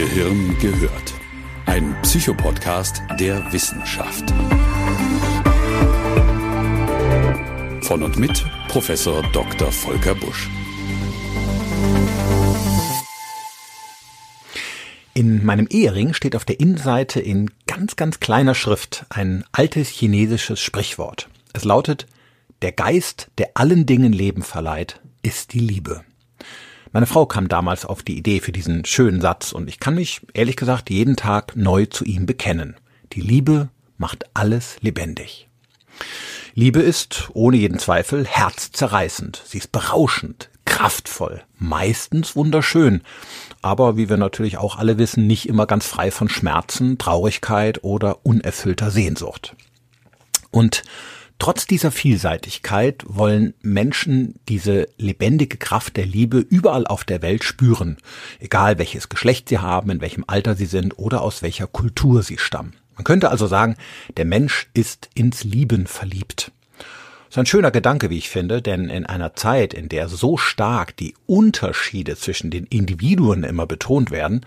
Gehirn gehört. Ein Psychopodcast der Wissenschaft. Von und mit Professor Dr. Volker Busch. In meinem Ehering steht auf der Innenseite in ganz, ganz kleiner Schrift ein altes chinesisches Sprichwort. Es lautet, der Geist, der allen Dingen Leben verleiht, ist die Liebe. Meine Frau kam damals auf die Idee für diesen schönen Satz und ich kann mich, ehrlich gesagt, jeden Tag neu zu ihm bekennen. Die Liebe macht alles lebendig. Liebe ist, ohne jeden Zweifel, herzzerreißend. Sie ist berauschend, kraftvoll, meistens wunderschön, aber wie wir natürlich auch alle wissen, nicht immer ganz frei von Schmerzen, Traurigkeit oder unerfüllter Sehnsucht. Und Trotz dieser Vielseitigkeit wollen Menschen diese lebendige Kraft der Liebe überall auf der Welt spüren, egal welches Geschlecht sie haben, in welchem Alter sie sind oder aus welcher Kultur sie stammen. Man könnte also sagen, der Mensch ist ins Lieben verliebt. Das ist ein schöner Gedanke, wie ich finde, denn in einer Zeit, in der so stark die Unterschiede zwischen den Individuen immer betont werden,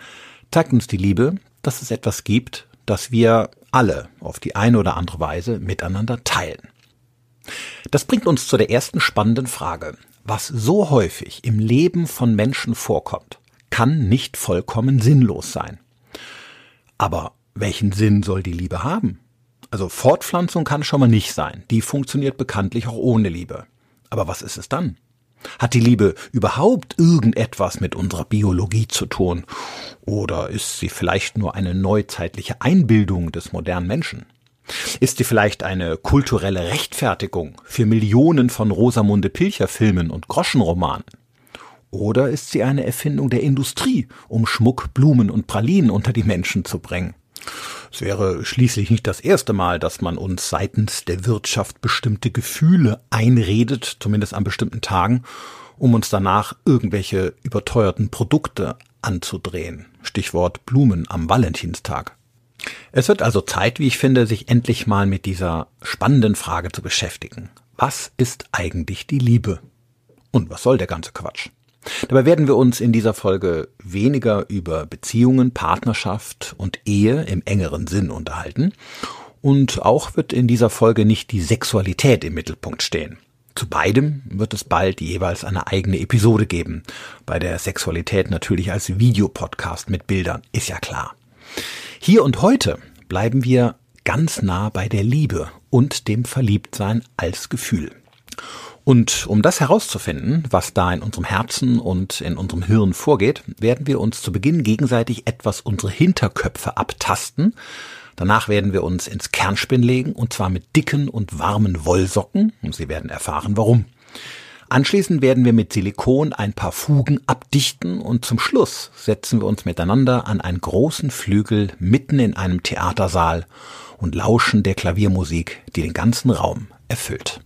zeigt uns die Liebe, dass es etwas gibt, das wir alle auf die eine oder andere Weise miteinander teilen. Das bringt uns zu der ersten spannenden Frage. Was so häufig im Leben von Menschen vorkommt, kann nicht vollkommen sinnlos sein. Aber welchen Sinn soll die Liebe haben? Also Fortpflanzung kann schon mal nicht sein. Die funktioniert bekanntlich auch ohne Liebe. Aber was ist es dann? Hat die Liebe überhaupt irgendetwas mit unserer Biologie zu tun? Oder ist sie vielleicht nur eine neuzeitliche Einbildung des modernen Menschen? Ist sie vielleicht eine kulturelle Rechtfertigung für Millionen von Rosamunde Pilcher Filmen und Groschenromanen? Oder ist sie eine Erfindung der Industrie, um Schmuck, Blumen und Pralinen unter die Menschen zu bringen? Es wäre schließlich nicht das erste Mal, dass man uns seitens der Wirtschaft bestimmte Gefühle einredet, zumindest an bestimmten Tagen, um uns danach irgendwelche überteuerten Produkte anzudrehen. Stichwort Blumen am Valentinstag. Es wird also Zeit, wie ich finde, sich endlich mal mit dieser spannenden Frage zu beschäftigen. Was ist eigentlich die Liebe? Und was soll der ganze Quatsch? Dabei werden wir uns in dieser Folge weniger über Beziehungen, Partnerschaft und Ehe im engeren Sinn unterhalten. Und auch wird in dieser Folge nicht die Sexualität im Mittelpunkt stehen. Zu beidem wird es bald jeweils eine eigene Episode geben. Bei der Sexualität natürlich als Videopodcast mit Bildern, ist ja klar. Hier und heute bleiben wir ganz nah bei der Liebe und dem Verliebtsein als Gefühl. Und um das herauszufinden, was da in unserem Herzen und in unserem Hirn vorgeht, werden wir uns zu Beginn gegenseitig etwas unsere Hinterköpfe abtasten. Danach werden wir uns ins Kernspinn legen, und zwar mit dicken und warmen Wollsocken, und Sie werden erfahren, warum. Anschließend werden wir mit Silikon ein paar Fugen abdichten und zum Schluss setzen wir uns miteinander an einen großen Flügel mitten in einem Theatersaal und lauschen der Klaviermusik, die den ganzen Raum erfüllt.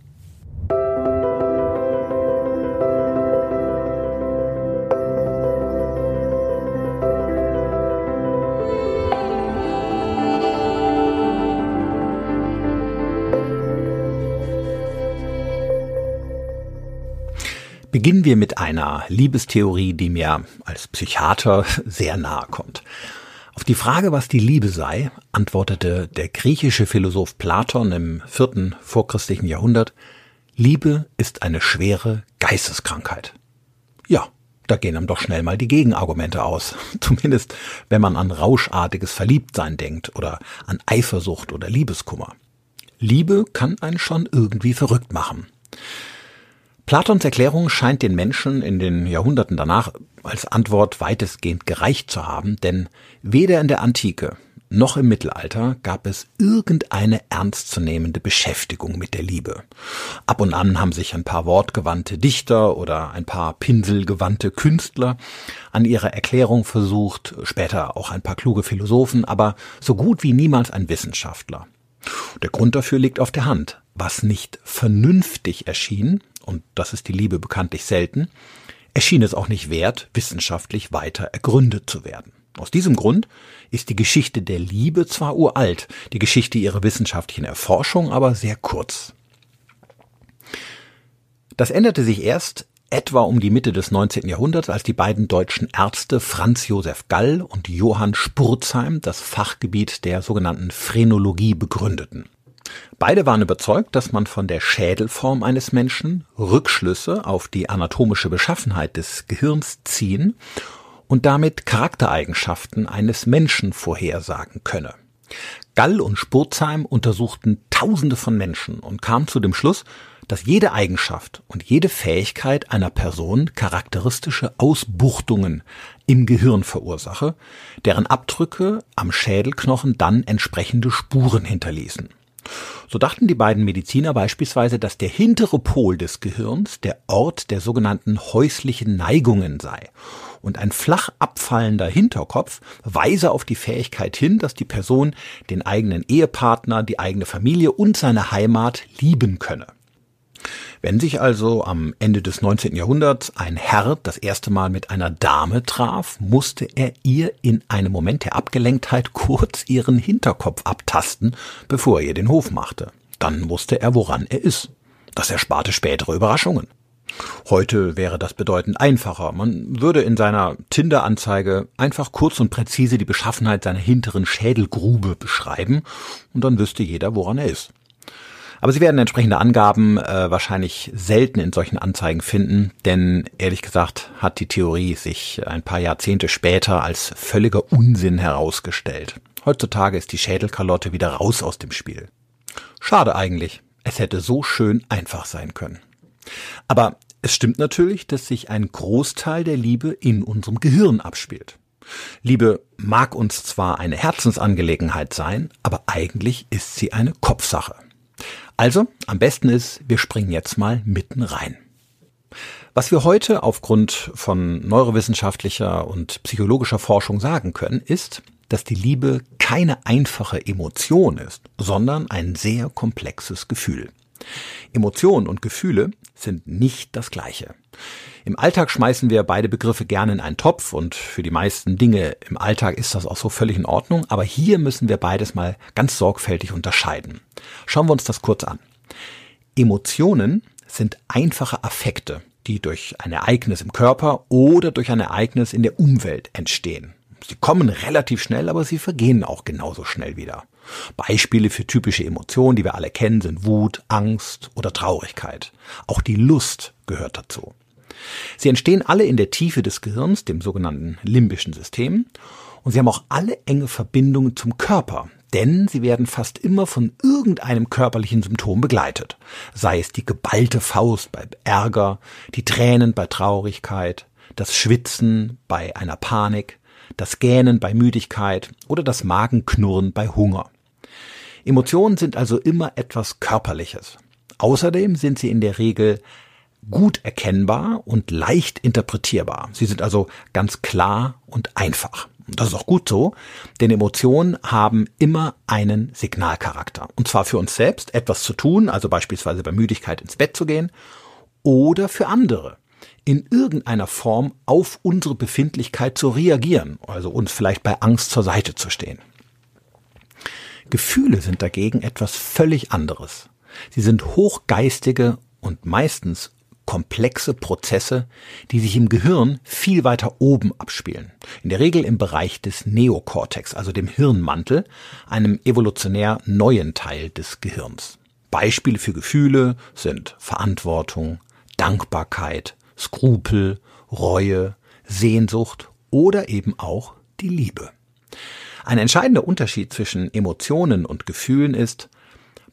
Beginnen wir mit einer Liebestheorie, die mir als Psychiater sehr nahe kommt. Auf die Frage, was die Liebe sei, antwortete der griechische Philosoph Platon im vierten vorchristlichen Jahrhundert, Liebe ist eine schwere Geisteskrankheit. Ja, da gehen einem doch schnell mal die Gegenargumente aus. Zumindest wenn man an rauschartiges Verliebtsein denkt oder an Eifersucht oder Liebeskummer. Liebe kann einen schon irgendwie verrückt machen. Platons Erklärung scheint den Menschen in den Jahrhunderten danach als Antwort weitestgehend gereicht zu haben, denn weder in der Antike noch im Mittelalter gab es irgendeine ernstzunehmende Beschäftigung mit der Liebe. Ab und an haben sich ein paar wortgewandte Dichter oder ein paar pinselgewandte Künstler an ihrer Erklärung versucht, später auch ein paar kluge Philosophen, aber so gut wie niemals ein Wissenschaftler. Der Grund dafür liegt auf der Hand. Was nicht vernünftig erschien, und das ist die Liebe bekanntlich selten, erschien es auch nicht wert, wissenschaftlich weiter ergründet zu werden. Aus diesem Grund ist die Geschichte der Liebe zwar uralt, die Geschichte ihrer wissenschaftlichen Erforschung aber sehr kurz. Das änderte sich erst etwa um die Mitte des 19. Jahrhunderts, als die beiden deutschen Ärzte Franz Josef Gall und Johann Spurzheim das Fachgebiet der sogenannten Phrenologie begründeten. Beide waren überzeugt, dass man von der Schädelform eines Menschen Rückschlüsse auf die anatomische Beschaffenheit des Gehirns ziehen und damit Charaktereigenschaften eines Menschen vorhersagen könne. Gall und Spurzheim untersuchten Tausende von Menschen und kamen zu dem Schluss, dass jede Eigenschaft und jede Fähigkeit einer Person charakteristische Ausbuchtungen im Gehirn verursache, deren Abdrücke am Schädelknochen dann entsprechende Spuren hinterließen. So dachten die beiden Mediziner beispielsweise, dass der hintere Pol des Gehirns der Ort der sogenannten häuslichen Neigungen sei und ein flach abfallender Hinterkopf weise auf die Fähigkeit hin, dass die Person den eigenen Ehepartner, die eigene Familie und seine Heimat lieben könne. Wenn sich also am Ende des 19. Jahrhunderts ein Herr das erste Mal mit einer Dame traf, musste er ihr in einem Moment der Abgelenktheit kurz ihren Hinterkopf abtasten, bevor er ihr den Hof machte. Dann wusste er, woran er ist. Das ersparte spätere Überraschungen. Heute wäre das bedeutend einfacher. Man würde in seiner Tinder-Anzeige einfach kurz und präzise die Beschaffenheit seiner hinteren Schädelgrube beschreiben und dann wüsste jeder, woran er ist. Aber Sie werden entsprechende Angaben äh, wahrscheinlich selten in solchen Anzeigen finden, denn ehrlich gesagt hat die Theorie sich ein paar Jahrzehnte später als völliger Unsinn herausgestellt. Heutzutage ist die Schädelkalotte wieder raus aus dem Spiel. Schade eigentlich. Es hätte so schön einfach sein können. Aber es stimmt natürlich, dass sich ein Großteil der Liebe in unserem Gehirn abspielt. Liebe mag uns zwar eine Herzensangelegenheit sein, aber eigentlich ist sie eine Kopfsache. Also, am besten ist, wir springen jetzt mal mitten rein. Was wir heute aufgrund von neurowissenschaftlicher und psychologischer Forschung sagen können, ist, dass die Liebe keine einfache Emotion ist, sondern ein sehr komplexes Gefühl. Emotionen und Gefühle sind nicht das gleiche. Im Alltag schmeißen wir beide Begriffe gerne in einen Topf und für die meisten Dinge im Alltag ist das auch so völlig in Ordnung, aber hier müssen wir beides mal ganz sorgfältig unterscheiden. Schauen wir uns das kurz an. Emotionen sind einfache Affekte, die durch ein Ereignis im Körper oder durch ein Ereignis in der Umwelt entstehen. Sie kommen relativ schnell, aber sie vergehen auch genauso schnell wieder. Beispiele für typische Emotionen, die wir alle kennen, sind Wut, Angst oder Traurigkeit. Auch die Lust gehört dazu. Sie entstehen alle in der Tiefe des Gehirns, dem sogenannten limbischen System, und sie haben auch alle enge Verbindungen zum Körper, denn sie werden fast immer von irgendeinem körperlichen Symptom begleitet, sei es die geballte Faust bei Ärger, die Tränen bei Traurigkeit, das Schwitzen bei einer Panik, das Gähnen bei Müdigkeit oder das Magenknurren bei Hunger. Emotionen sind also immer etwas Körperliches. Außerdem sind sie in der Regel gut erkennbar und leicht interpretierbar. Sie sind also ganz klar und einfach. Das ist auch gut so, denn Emotionen haben immer einen Signalcharakter. Und zwar für uns selbst etwas zu tun, also beispielsweise bei Müdigkeit ins Bett zu gehen, oder für andere in irgendeiner Form auf unsere Befindlichkeit zu reagieren, also uns vielleicht bei Angst zur Seite zu stehen. Gefühle sind dagegen etwas völlig anderes. Sie sind hochgeistige und meistens komplexe Prozesse, die sich im Gehirn viel weiter oben abspielen. In der Regel im Bereich des Neokortex, also dem Hirnmantel, einem evolutionär neuen Teil des Gehirns. Beispiele für Gefühle sind Verantwortung, Dankbarkeit, Skrupel, Reue, Sehnsucht oder eben auch die Liebe. Ein entscheidender Unterschied zwischen Emotionen und Gefühlen ist,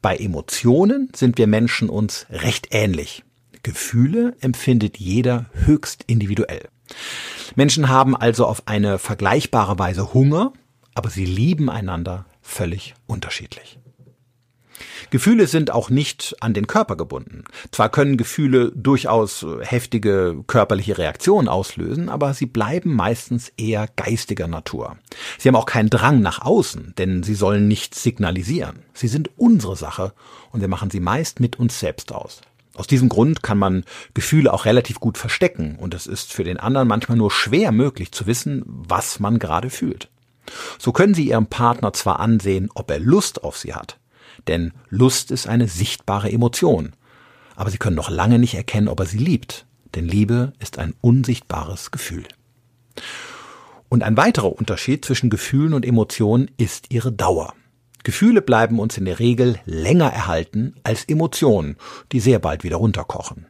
bei Emotionen sind wir Menschen uns recht ähnlich. Gefühle empfindet jeder höchst individuell. Menschen haben also auf eine vergleichbare Weise Hunger, aber sie lieben einander völlig unterschiedlich. Gefühle sind auch nicht an den Körper gebunden. Zwar können Gefühle durchaus heftige körperliche Reaktionen auslösen, aber sie bleiben meistens eher geistiger Natur. Sie haben auch keinen Drang nach außen, denn sie sollen nichts signalisieren. Sie sind unsere Sache und wir machen sie meist mit uns selbst aus. Aus diesem Grund kann man Gefühle auch relativ gut verstecken und es ist für den anderen manchmal nur schwer möglich zu wissen, was man gerade fühlt. So können Sie Ihrem Partner zwar ansehen, ob er Lust auf Sie hat, denn Lust ist eine sichtbare Emotion, aber Sie können noch lange nicht erkennen, ob er sie liebt, denn Liebe ist ein unsichtbares Gefühl. Und ein weiterer Unterschied zwischen Gefühlen und Emotionen ist ihre Dauer. Gefühle bleiben uns in der Regel länger erhalten als Emotionen, die sehr bald wieder runterkochen.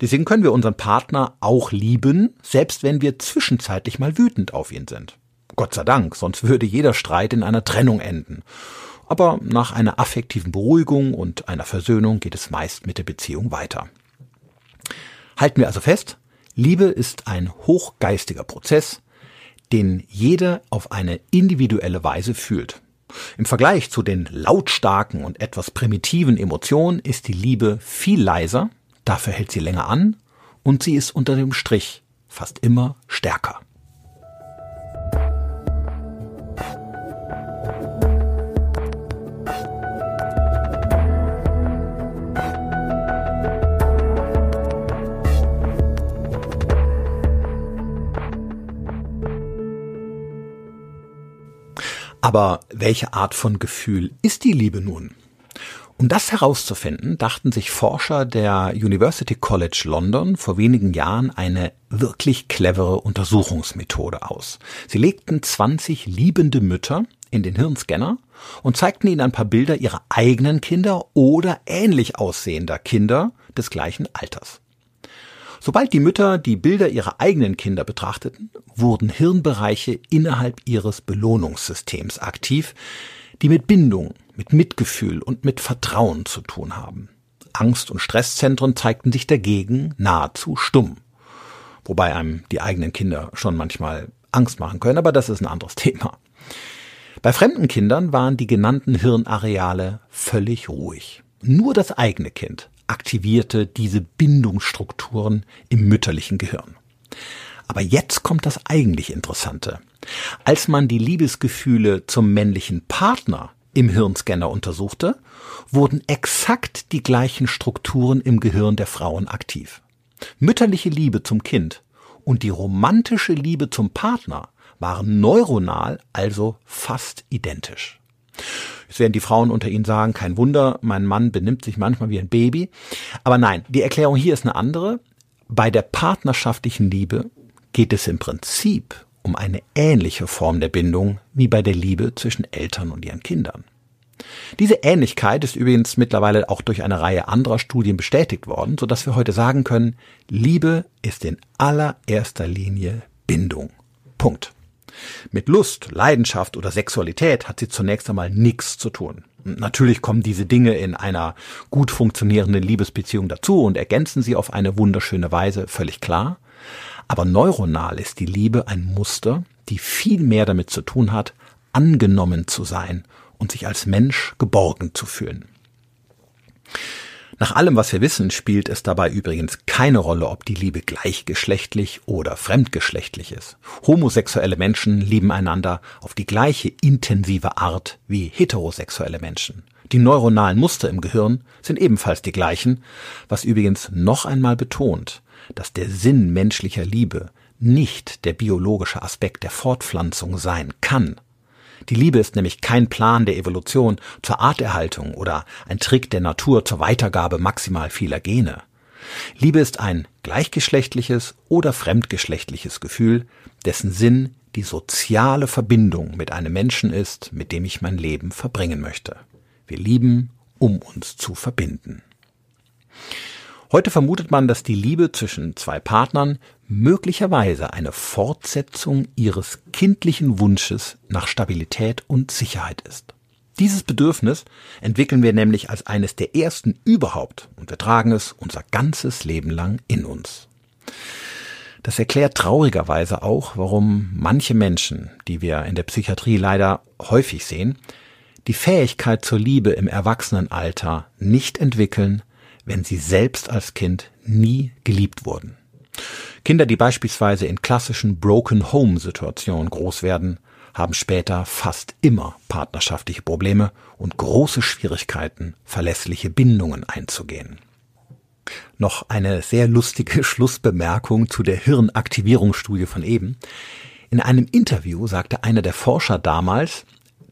Deswegen können wir unseren Partner auch lieben, selbst wenn wir zwischenzeitlich mal wütend auf ihn sind. Gott sei Dank, sonst würde jeder Streit in einer Trennung enden. Aber nach einer affektiven Beruhigung und einer Versöhnung geht es meist mit der Beziehung weiter. Halten wir also fest, Liebe ist ein hochgeistiger Prozess, den jeder auf eine individuelle Weise fühlt. Im Vergleich zu den lautstarken und etwas primitiven Emotionen ist die Liebe viel leiser, dafür hält sie länger an und sie ist unter dem Strich fast immer stärker. Aber welche Art von Gefühl ist die Liebe nun? Um das herauszufinden, dachten sich Forscher der University College London vor wenigen Jahren eine wirklich clevere Untersuchungsmethode aus. Sie legten 20 liebende Mütter in den Hirnscanner und zeigten ihnen ein paar Bilder ihrer eigenen Kinder oder ähnlich aussehender Kinder des gleichen Alters. Sobald die Mütter die Bilder ihrer eigenen Kinder betrachteten, wurden Hirnbereiche innerhalb ihres Belohnungssystems aktiv, die mit Bindung, mit Mitgefühl und mit Vertrauen zu tun haben. Angst- und Stresszentren zeigten sich dagegen nahezu stumm. Wobei einem die eigenen Kinder schon manchmal Angst machen können, aber das ist ein anderes Thema. Bei fremden Kindern waren die genannten Hirnareale völlig ruhig. Nur das eigene Kind aktivierte diese Bindungsstrukturen im mütterlichen Gehirn. Aber jetzt kommt das eigentlich Interessante. Als man die Liebesgefühle zum männlichen Partner im Hirnscanner untersuchte, wurden exakt die gleichen Strukturen im Gehirn der Frauen aktiv. Mütterliche Liebe zum Kind und die romantische Liebe zum Partner waren neuronal also fast identisch. Jetzt werden die Frauen unter Ihnen sagen, kein Wunder, mein Mann benimmt sich manchmal wie ein Baby. Aber nein, die Erklärung hier ist eine andere. Bei der partnerschaftlichen Liebe geht es im Prinzip um eine ähnliche Form der Bindung wie bei der Liebe zwischen Eltern und ihren Kindern. Diese Ähnlichkeit ist übrigens mittlerweile auch durch eine Reihe anderer Studien bestätigt worden, so dass wir heute sagen können, Liebe ist in allererster Linie Bindung. Punkt. Mit Lust, Leidenschaft oder Sexualität hat sie zunächst einmal nichts zu tun. Natürlich kommen diese Dinge in einer gut funktionierenden Liebesbeziehung dazu und ergänzen sie auf eine wunderschöne Weise, völlig klar. Aber neuronal ist die Liebe ein Muster, die viel mehr damit zu tun hat, angenommen zu sein und sich als Mensch geborgen zu fühlen. Nach allem, was wir wissen, spielt es dabei übrigens keine Rolle, ob die Liebe gleichgeschlechtlich oder fremdgeschlechtlich ist. Homosexuelle Menschen lieben einander auf die gleiche intensive Art wie heterosexuelle Menschen. Die neuronalen Muster im Gehirn sind ebenfalls die gleichen, was übrigens noch einmal betont, dass der Sinn menschlicher Liebe nicht der biologische Aspekt der Fortpflanzung sein kann, die Liebe ist nämlich kein Plan der Evolution zur Arterhaltung oder ein Trick der Natur zur Weitergabe maximal vieler Gene. Liebe ist ein gleichgeschlechtliches oder fremdgeschlechtliches Gefühl, dessen Sinn die soziale Verbindung mit einem Menschen ist, mit dem ich mein Leben verbringen möchte. Wir lieben, um uns zu verbinden. Heute vermutet man, dass die Liebe zwischen zwei Partnern möglicherweise eine Fortsetzung ihres kindlichen Wunsches nach Stabilität und Sicherheit ist. Dieses Bedürfnis entwickeln wir nämlich als eines der ersten überhaupt und wir tragen es unser ganzes Leben lang in uns. Das erklärt traurigerweise auch, warum manche Menschen, die wir in der Psychiatrie leider häufig sehen, die Fähigkeit zur Liebe im Erwachsenenalter nicht entwickeln, wenn sie selbst als Kind nie geliebt wurden. Kinder, die beispielsweise in klassischen Broken Home Situationen groß werden, haben später fast immer partnerschaftliche Probleme und große Schwierigkeiten, verlässliche Bindungen einzugehen. Noch eine sehr lustige Schlussbemerkung zu der Hirnaktivierungsstudie von eben. In einem Interview sagte einer der Forscher damals,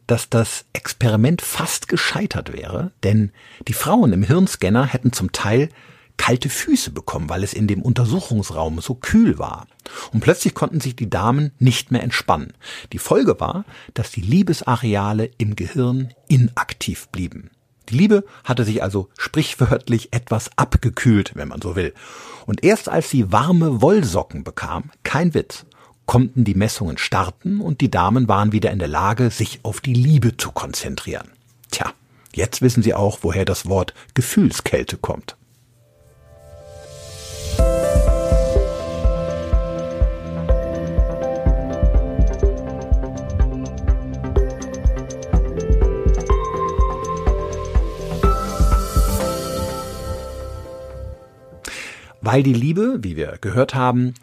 dass das Experiment fast gescheitert wäre, denn die Frauen im Hirnscanner hätten zum Teil kalte Füße bekommen, weil es in dem Untersuchungsraum so kühl war. Und plötzlich konnten sich die Damen nicht mehr entspannen. Die Folge war, dass die Liebesareale im Gehirn inaktiv blieben. Die Liebe hatte sich also sprichwörtlich etwas abgekühlt, wenn man so will. Und erst als sie warme Wollsocken bekam, kein Witz, konnten die Messungen starten und die Damen waren wieder in der Lage, sich auf die Liebe zu konzentrieren. Tja, jetzt wissen Sie auch, woher das Wort Gefühlskälte kommt. Weil die Liebe, wie wir gehört haben,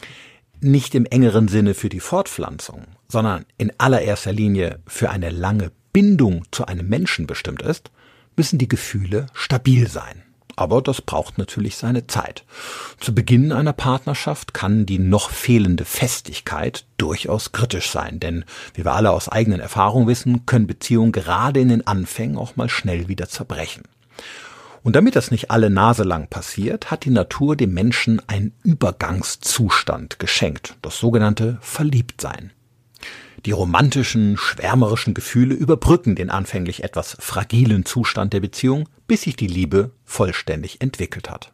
nicht im engeren Sinne für die Fortpflanzung, sondern in allererster Linie für eine lange Bindung zu einem Menschen bestimmt ist, müssen die Gefühle stabil sein. Aber das braucht natürlich seine Zeit. Zu Beginn einer Partnerschaft kann die noch fehlende Festigkeit durchaus kritisch sein, denn wie wir alle aus eigenen Erfahrungen wissen, können Beziehungen gerade in den Anfängen auch mal schnell wieder zerbrechen. Und damit das nicht alle Nase lang passiert, hat die Natur dem Menschen einen Übergangszustand geschenkt, das sogenannte Verliebtsein. Die romantischen, schwärmerischen Gefühle überbrücken den anfänglich etwas fragilen Zustand der Beziehung, bis sich die Liebe vollständig entwickelt hat.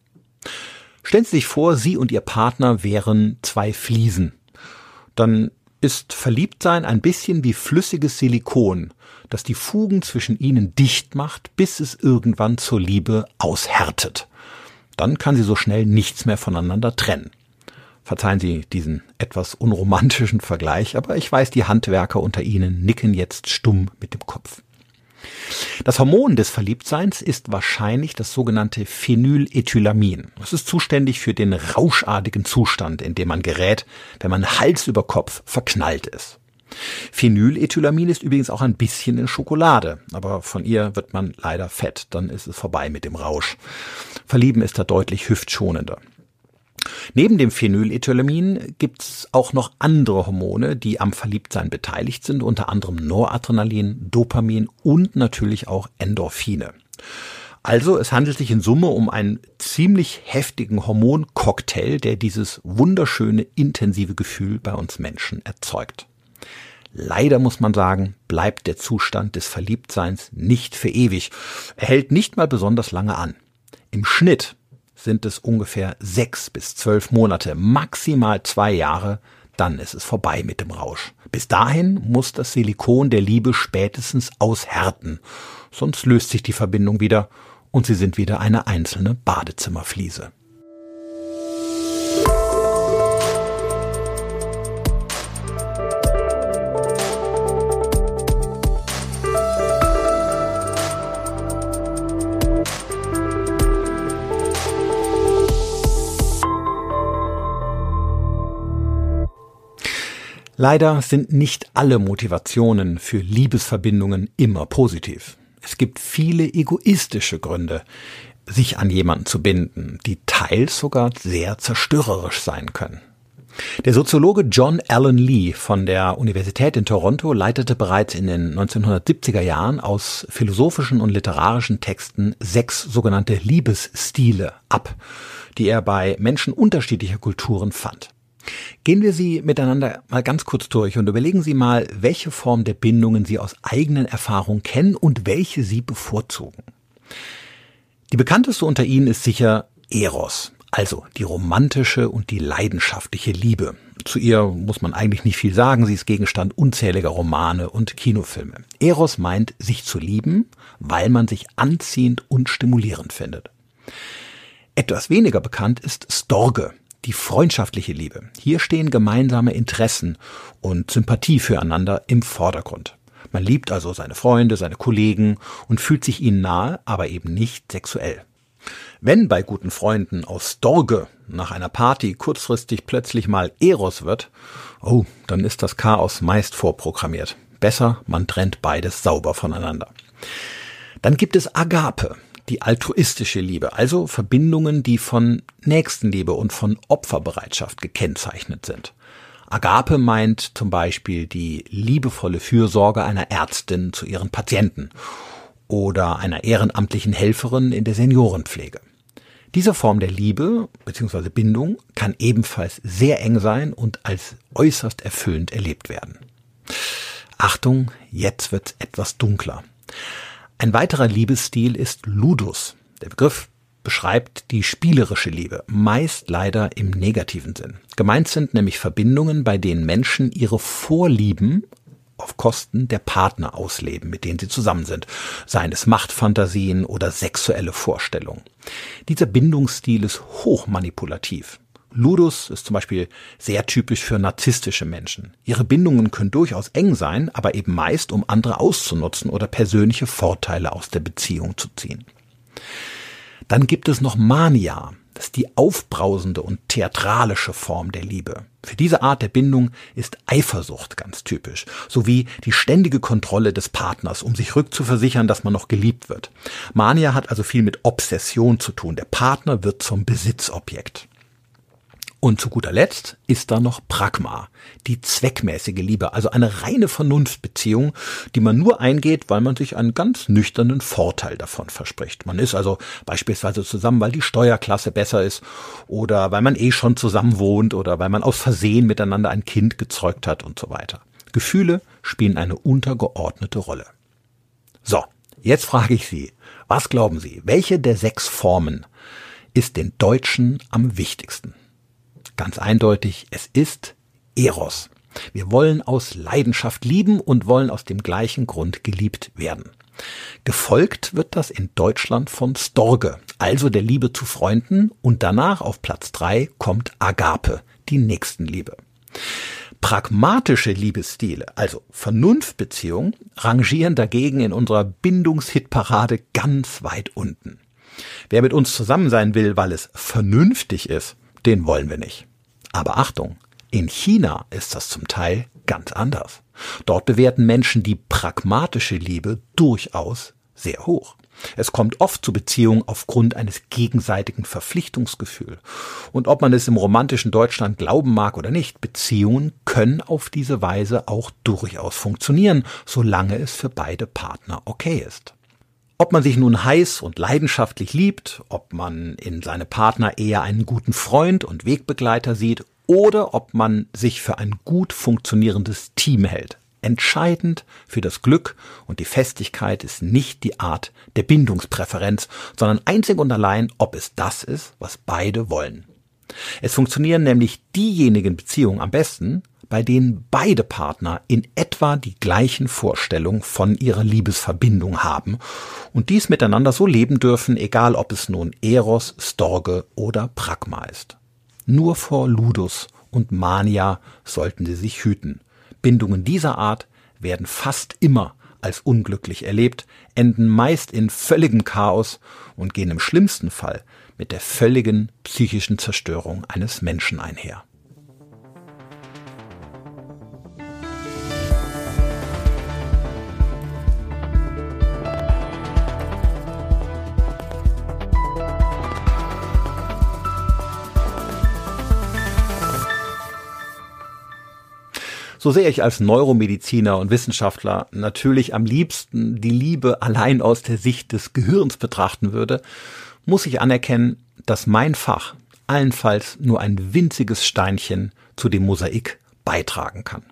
Stellen Sie sich vor, Sie und Ihr Partner wären zwei Fliesen. Dann ist Verliebtsein ein bisschen wie flüssiges Silikon, das die Fugen zwischen ihnen dicht macht, bis es irgendwann zur Liebe aushärtet. Dann kann sie so schnell nichts mehr voneinander trennen. Verzeihen Sie diesen etwas unromantischen Vergleich, aber ich weiß, die Handwerker unter Ihnen nicken jetzt stumm mit dem Kopf. Das Hormon des Verliebtseins ist wahrscheinlich das sogenannte Phenylethylamin. Es ist zuständig für den rauschartigen Zustand, in dem man gerät, wenn man Hals über Kopf verknallt ist. Phenylethylamin ist übrigens auch ein bisschen in Schokolade, aber von ihr wird man leider fett, dann ist es vorbei mit dem Rausch. Verlieben ist da deutlich hüftschonender. Neben dem Phenylethylamin gibt's auch noch andere Hormone, die am Verliebtsein beteiligt sind, unter anderem Noradrenalin, Dopamin und natürlich auch Endorphine. Also es handelt sich in Summe um einen ziemlich heftigen Hormoncocktail, der dieses wunderschöne intensive Gefühl bei uns Menschen erzeugt. Leider muss man sagen, bleibt der Zustand des Verliebtseins nicht für ewig. Er hält nicht mal besonders lange an. Im Schnitt sind es ungefähr sechs bis zwölf Monate, maximal zwei Jahre, dann ist es vorbei mit dem Rausch. Bis dahin muss das Silikon der Liebe spätestens aushärten, sonst löst sich die Verbindung wieder und sie sind wieder eine einzelne Badezimmerfliese. Leider sind nicht alle Motivationen für Liebesverbindungen immer positiv. Es gibt viele egoistische Gründe, sich an jemanden zu binden, die teils sogar sehr zerstörerisch sein können. Der Soziologe John Allen Lee von der Universität in Toronto leitete bereits in den 1970er Jahren aus philosophischen und literarischen Texten sechs sogenannte Liebesstile ab, die er bei Menschen unterschiedlicher Kulturen fand. Gehen wir sie miteinander mal ganz kurz durch und überlegen Sie mal, welche Form der Bindungen Sie aus eigenen Erfahrungen kennen und welche Sie bevorzugen. Die bekannteste unter ihnen ist sicher Eros, also die romantische und die leidenschaftliche Liebe. Zu ihr muss man eigentlich nicht viel sagen, sie ist Gegenstand unzähliger Romane und Kinofilme. Eros meint, sich zu lieben, weil man sich anziehend und stimulierend findet. Etwas weniger bekannt ist Storge, die freundschaftliche Liebe. Hier stehen gemeinsame Interessen und Sympathie füreinander im Vordergrund. Man liebt also seine Freunde, seine Kollegen und fühlt sich ihnen nahe, aber eben nicht sexuell. Wenn bei guten Freunden aus Dorge nach einer Party kurzfristig plötzlich mal Eros wird, oh, dann ist das Chaos meist vorprogrammiert. Besser, man trennt beides sauber voneinander. Dann gibt es Agape, die altruistische Liebe, also Verbindungen, die von Nächstenliebe und von Opferbereitschaft gekennzeichnet sind. Agape meint zum Beispiel die liebevolle Fürsorge einer Ärztin zu ihren Patienten oder einer ehrenamtlichen Helferin in der Seniorenpflege. Diese Form der Liebe bzw. Bindung kann ebenfalls sehr eng sein und als äußerst erfüllend erlebt werden. Achtung, jetzt wird's etwas dunkler. Ein weiterer Liebesstil ist Ludus. Der Begriff beschreibt die spielerische Liebe, meist leider im negativen Sinn. Gemeint sind nämlich Verbindungen, bei denen Menschen ihre Vorlieben auf Kosten der Partner ausleben, mit denen sie zusammen sind, seien es Machtfantasien oder sexuelle Vorstellungen. Dieser Bindungsstil ist hochmanipulativ. Ludus ist zum Beispiel sehr typisch für narzisstische Menschen. Ihre Bindungen können durchaus eng sein, aber eben meist, um andere auszunutzen oder persönliche Vorteile aus der Beziehung zu ziehen. Dann gibt es noch Mania. Das ist die aufbrausende und theatralische Form der Liebe. Für diese Art der Bindung ist Eifersucht ganz typisch, sowie die ständige Kontrolle des Partners, um sich rückzuversichern, dass man noch geliebt wird. Mania hat also viel mit Obsession zu tun. Der Partner wird zum Besitzobjekt. Und zu guter Letzt ist da noch Pragma, die zweckmäßige Liebe, also eine reine Vernunftbeziehung, die man nur eingeht, weil man sich einen ganz nüchternen Vorteil davon verspricht. Man ist also beispielsweise zusammen, weil die Steuerklasse besser ist oder weil man eh schon zusammen wohnt oder weil man aus Versehen miteinander ein Kind gezeugt hat und so weiter. Gefühle spielen eine untergeordnete Rolle. So, jetzt frage ich Sie, was glauben Sie, welche der sechs Formen ist den Deutschen am wichtigsten? Ganz eindeutig, es ist Eros. Wir wollen aus Leidenschaft lieben und wollen aus dem gleichen Grund geliebt werden. Gefolgt wird das in Deutschland von Storge, also der Liebe zu Freunden, und danach auf Platz drei kommt Agape, die Nächstenliebe. Pragmatische Liebesstile, also Vernunftbeziehungen, rangieren dagegen in unserer Bindungshitparade ganz weit unten. Wer mit uns zusammen sein will, weil es vernünftig ist, den wollen wir nicht. Aber Achtung, in China ist das zum Teil ganz anders. Dort bewerten Menschen die pragmatische Liebe durchaus sehr hoch. Es kommt oft zu Beziehungen aufgrund eines gegenseitigen Verpflichtungsgefühls. Und ob man es im romantischen Deutschland glauben mag oder nicht, Beziehungen können auf diese Weise auch durchaus funktionieren, solange es für beide Partner okay ist. Ob man sich nun heiß und leidenschaftlich liebt, ob man in seine Partner eher einen guten Freund und Wegbegleiter sieht oder ob man sich für ein gut funktionierendes Team hält. Entscheidend für das Glück und die Festigkeit ist nicht die Art der Bindungspräferenz, sondern einzig und allein, ob es das ist, was beide wollen. Es funktionieren nämlich diejenigen Beziehungen am besten, bei denen beide Partner in etwa die gleichen Vorstellungen von ihrer Liebesverbindung haben und dies miteinander so leben dürfen, egal ob es nun Eros, Storge oder Pragma ist. Nur vor Ludus und Mania sollten sie sich hüten. Bindungen dieser Art werden fast immer als unglücklich erlebt, enden meist in völligem Chaos und gehen im schlimmsten Fall mit der völligen psychischen Zerstörung eines Menschen einher. So sehr ich als Neuromediziner und Wissenschaftler natürlich am liebsten die Liebe allein aus der Sicht des Gehirns betrachten würde, muss ich anerkennen, dass mein Fach allenfalls nur ein winziges Steinchen zu dem Mosaik beitragen kann.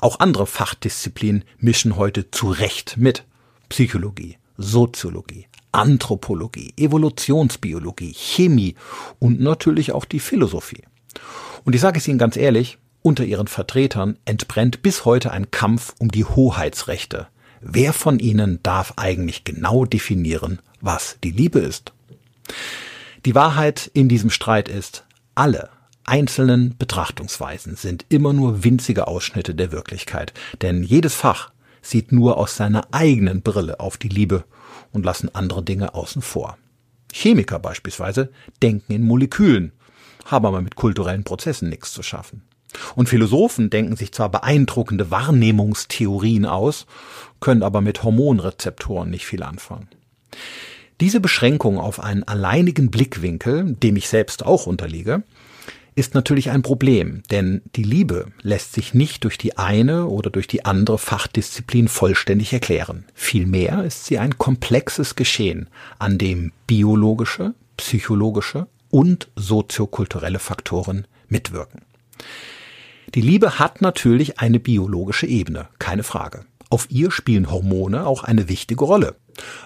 Auch andere Fachdisziplinen mischen heute zu Recht mit. Psychologie, Soziologie, Anthropologie, Evolutionsbiologie, Chemie und natürlich auch die Philosophie. Und ich sage es Ihnen ganz ehrlich, unter ihren Vertretern entbrennt bis heute ein Kampf um die Hoheitsrechte. Wer von ihnen darf eigentlich genau definieren, was die Liebe ist? Die Wahrheit in diesem Streit ist, alle einzelnen Betrachtungsweisen sind immer nur winzige Ausschnitte der Wirklichkeit, denn jedes Fach sieht nur aus seiner eigenen Brille auf die Liebe und lassen andere Dinge außen vor. Chemiker beispielsweise denken in Molekülen, haben aber mit kulturellen Prozessen nichts zu schaffen. Und Philosophen denken sich zwar beeindruckende Wahrnehmungstheorien aus, können aber mit Hormonrezeptoren nicht viel anfangen. Diese Beschränkung auf einen alleinigen Blickwinkel, dem ich selbst auch unterliege, ist natürlich ein Problem, denn die Liebe lässt sich nicht durch die eine oder durch die andere Fachdisziplin vollständig erklären. Vielmehr ist sie ein komplexes Geschehen, an dem biologische, psychologische und soziokulturelle Faktoren mitwirken. Die Liebe hat natürlich eine biologische Ebene, keine Frage. Auf ihr spielen Hormone auch eine wichtige Rolle,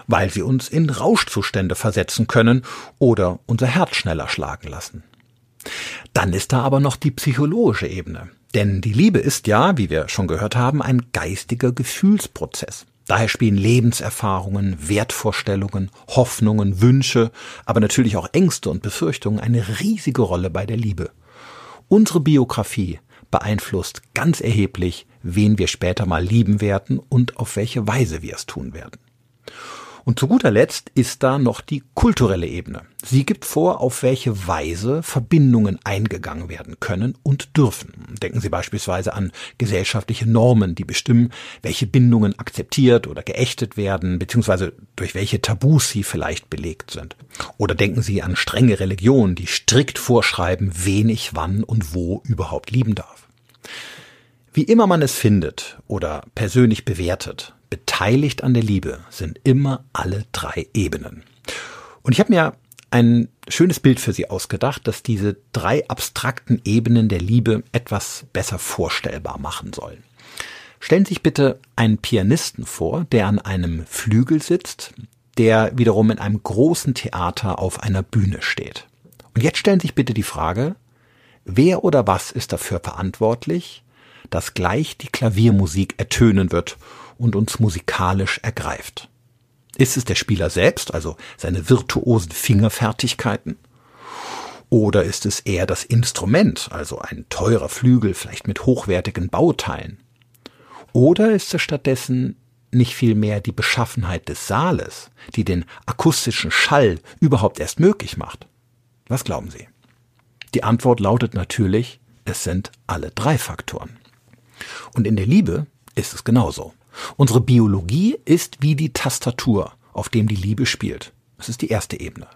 weil sie uns in Rauschzustände versetzen können oder unser Herz schneller schlagen lassen. Dann ist da aber noch die psychologische Ebene. Denn die Liebe ist ja, wie wir schon gehört haben, ein geistiger Gefühlsprozess. Daher spielen Lebenserfahrungen, Wertvorstellungen, Hoffnungen, Wünsche, aber natürlich auch Ängste und Befürchtungen eine riesige Rolle bei der Liebe. Unsere Biografie beeinflusst ganz erheblich, wen wir später mal lieben werden und auf welche Weise wir es tun werden. Und zu guter Letzt ist da noch die kulturelle Ebene. Sie gibt vor, auf welche Weise Verbindungen eingegangen werden können und dürfen. Denken Sie beispielsweise an gesellschaftliche Normen, die bestimmen, welche Bindungen akzeptiert oder geächtet werden, beziehungsweise durch welche Tabus sie vielleicht belegt sind. Oder denken Sie an strenge Religionen, die strikt vorschreiben, wen ich wann und wo überhaupt lieben darf. Wie immer man es findet oder persönlich bewertet, beteiligt an der Liebe sind immer alle drei Ebenen. Und ich habe mir ein schönes Bild für Sie ausgedacht, das diese drei abstrakten Ebenen der Liebe etwas besser vorstellbar machen soll. Stellen Sie sich bitte einen Pianisten vor, der an einem Flügel sitzt, der wiederum in einem großen Theater auf einer Bühne steht. Und jetzt stellen Sie sich bitte die Frage, wer oder was ist dafür verantwortlich, dass gleich die Klaviermusik ertönen wird und uns musikalisch ergreift. Ist es der Spieler selbst, also seine virtuosen Fingerfertigkeiten? Oder ist es eher das Instrument, also ein teurer Flügel, vielleicht mit hochwertigen Bauteilen? Oder ist es stattdessen nicht vielmehr die Beschaffenheit des Saales, die den akustischen Schall überhaupt erst möglich macht? Was glauben Sie? Die Antwort lautet natürlich, es sind alle drei Faktoren. Und in der Liebe ist es genauso. Unsere Biologie ist wie die Tastatur, auf dem die Liebe spielt. Das ist die erste Ebene.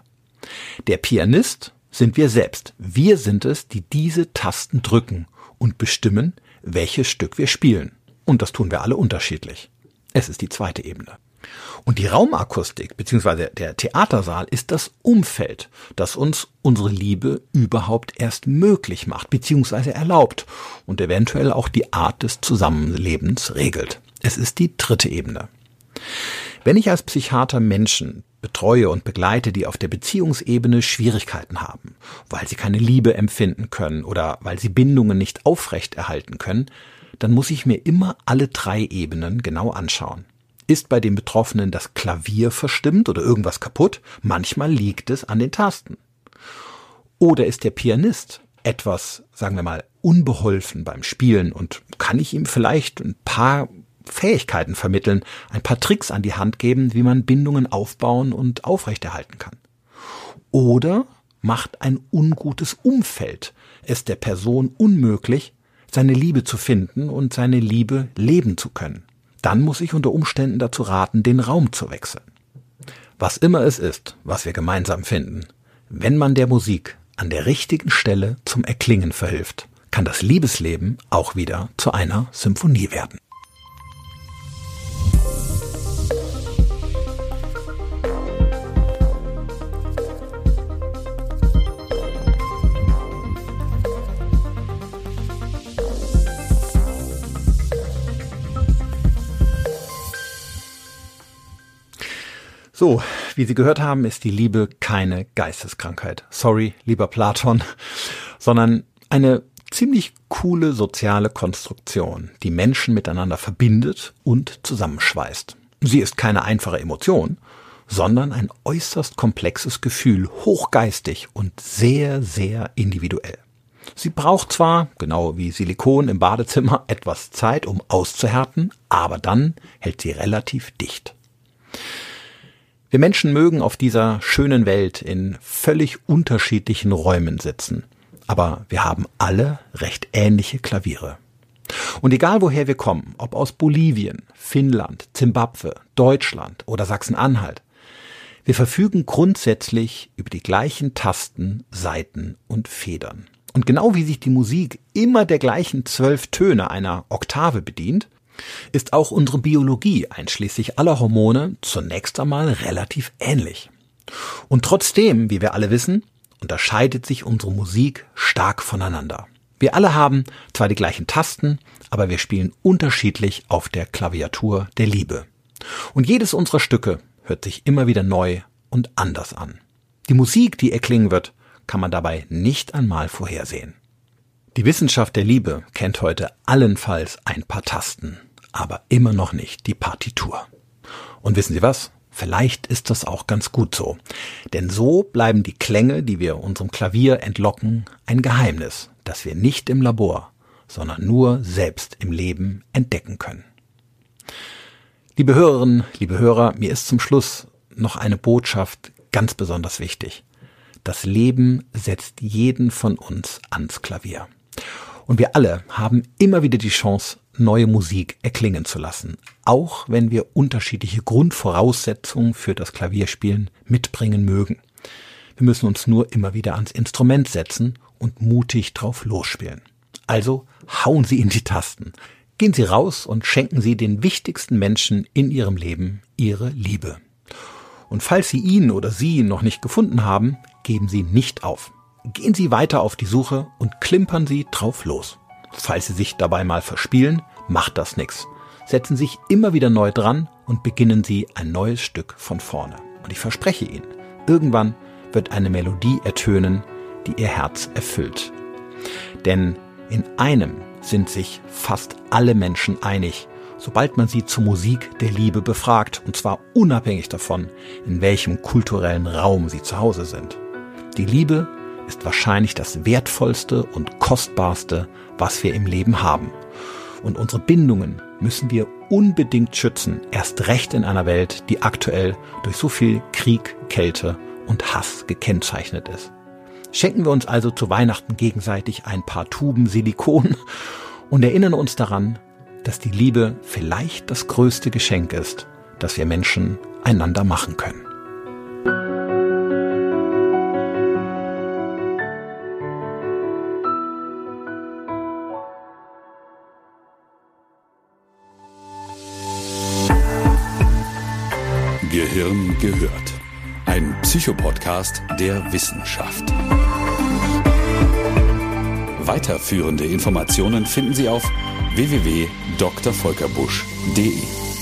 Der Pianist sind wir selbst. Wir sind es, die diese Tasten drücken und bestimmen, welches Stück wir spielen. Und das tun wir alle unterschiedlich. Es ist die zweite Ebene. Und die Raumakustik bzw. der Theatersaal ist das Umfeld, das uns unsere Liebe überhaupt erst möglich macht bzw. erlaubt und eventuell auch die Art des Zusammenlebens regelt. Es ist die dritte Ebene. Wenn ich als Psychiater Menschen betreue und begleite, die auf der Beziehungsebene Schwierigkeiten haben, weil sie keine Liebe empfinden können oder weil sie Bindungen nicht aufrechterhalten können, dann muss ich mir immer alle drei Ebenen genau anschauen. Ist bei den Betroffenen das Klavier verstimmt oder irgendwas kaputt? Manchmal liegt es an den Tasten. Oder ist der Pianist etwas, sagen wir mal, unbeholfen beim Spielen und kann ich ihm vielleicht ein paar Fähigkeiten vermitteln, ein paar Tricks an die Hand geben, wie man Bindungen aufbauen und aufrechterhalten kann. Oder macht ein ungutes Umfeld es der Person unmöglich, seine Liebe zu finden und seine Liebe leben zu können. Dann muss ich unter Umständen dazu raten, den Raum zu wechseln. Was immer es ist, was wir gemeinsam finden, wenn man der Musik an der richtigen Stelle zum Erklingen verhilft, kann das Liebesleben auch wieder zu einer Symphonie werden. So, wie Sie gehört haben, ist die Liebe keine Geisteskrankheit. Sorry, lieber Platon, sondern eine ziemlich coole soziale Konstruktion, die Menschen miteinander verbindet und zusammenschweißt. Sie ist keine einfache Emotion, sondern ein äußerst komplexes Gefühl, hochgeistig und sehr, sehr individuell. Sie braucht zwar, genau wie Silikon im Badezimmer, etwas Zeit, um auszuhärten, aber dann hält sie relativ dicht. Wir Menschen mögen auf dieser schönen Welt in völlig unterschiedlichen Räumen sitzen, aber wir haben alle recht ähnliche Klaviere. Und egal woher wir kommen, ob aus Bolivien, Finnland, Zimbabwe, Deutschland oder Sachsen-Anhalt, wir verfügen grundsätzlich über die gleichen Tasten, Saiten und Federn. Und genau wie sich die Musik immer der gleichen zwölf Töne einer Oktave bedient, ist auch unsere Biologie einschließlich aller Hormone zunächst einmal relativ ähnlich. Und trotzdem, wie wir alle wissen, unterscheidet sich unsere Musik stark voneinander. Wir alle haben zwar die gleichen Tasten, aber wir spielen unterschiedlich auf der Klaviatur der Liebe. Und jedes unserer Stücke hört sich immer wieder neu und anders an. Die Musik, die erklingen wird, kann man dabei nicht einmal vorhersehen. Die Wissenschaft der Liebe kennt heute allenfalls ein paar Tasten, aber immer noch nicht die Partitur. Und wissen Sie was? Vielleicht ist das auch ganz gut so. Denn so bleiben die Klänge, die wir unserem Klavier entlocken, ein Geheimnis, das wir nicht im Labor, sondern nur selbst im Leben entdecken können. Liebe Hörerinnen, liebe Hörer, mir ist zum Schluss noch eine Botschaft ganz besonders wichtig. Das Leben setzt jeden von uns ans Klavier. Und wir alle haben immer wieder die Chance, neue Musik erklingen zu lassen, auch wenn wir unterschiedliche Grundvoraussetzungen für das Klavierspielen mitbringen mögen. Wir müssen uns nur immer wieder ans Instrument setzen und mutig drauf losspielen. Also hauen Sie in die Tasten. Gehen Sie raus und schenken Sie den wichtigsten Menschen in Ihrem Leben Ihre Liebe. Und falls Sie ihn oder sie noch nicht gefunden haben, geben Sie nicht auf. Gehen Sie weiter auf die Suche und klimpern Sie drauf los. Falls Sie sich dabei mal verspielen, macht das nix. Setzen sich immer wieder neu dran und beginnen Sie ein neues Stück von vorne. Und ich verspreche Ihnen, irgendwann wird eine Melodie ertönen, die Ihr Herz erfüllt. Denn in einem sind sich fast alle Menschen einig, sobald man sie zur Musik der Liebe befragt, und zwar unabhängig davon, in welchem kulturellen Raum sie zu Hause sind. Die Liebe ist wahrscheinlich das wertvollste und kostbarste, was wir im Leben haben. Und unsere Bindungen müssen wir unbedingt schützen, erst recht in einer Welt, die aktuell durch so viel Krieg, Kälte und Hass gekennzeichnet ist. Schenken wir uns also zu Weihnachten gegenseitig ein paar Tuben Silikon und erinnern uns daran, dass die Liebe vielleicht das größte Geschenk ist, das wir Menschen einander machen können. Gehirn gehört. Ein Psychopodcast der Wissenschaft. Weiterführende Informationen finden Sie auf www.drvolkerbusch.de.